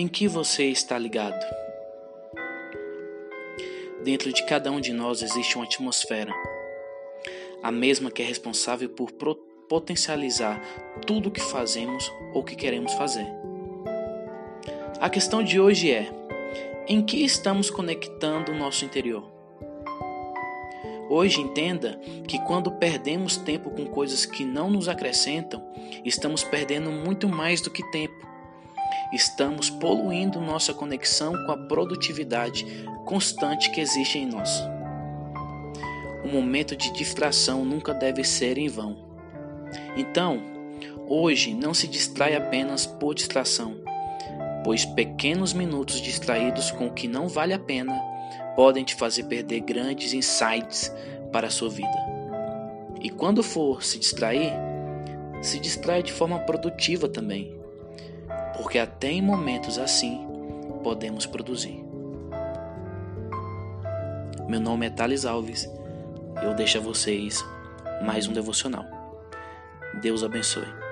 Em que você está ligado? Dentro de cada um de nós existe uma atmosfera, a mesma que é responsável por potencializar tudo o que fazemos ou que queremos fazer. A questão de hoje é: em que estamos conectando o nosso interior? Hoje entenda que quando perdemos tempo com coisas que não nos acrescentam, estamos perdendo muito mais do que tempo estamos poluindo nossa conexão com a produtividade constante que existe em nós. O momento de distração nunca deve ser em vão. Então, hoje não se distrai apenas por distração, pois pequenos minutos distraídos com o que não vale a pena podem te fazer perder grandes insights para a sua vida. E quando for se distrair, se distrai de forma produtiva também porque até em momentos assim podemos produzir. Meu nome é Thales Alves e eu deixo a vocês mais um devocional. Deus abençoe.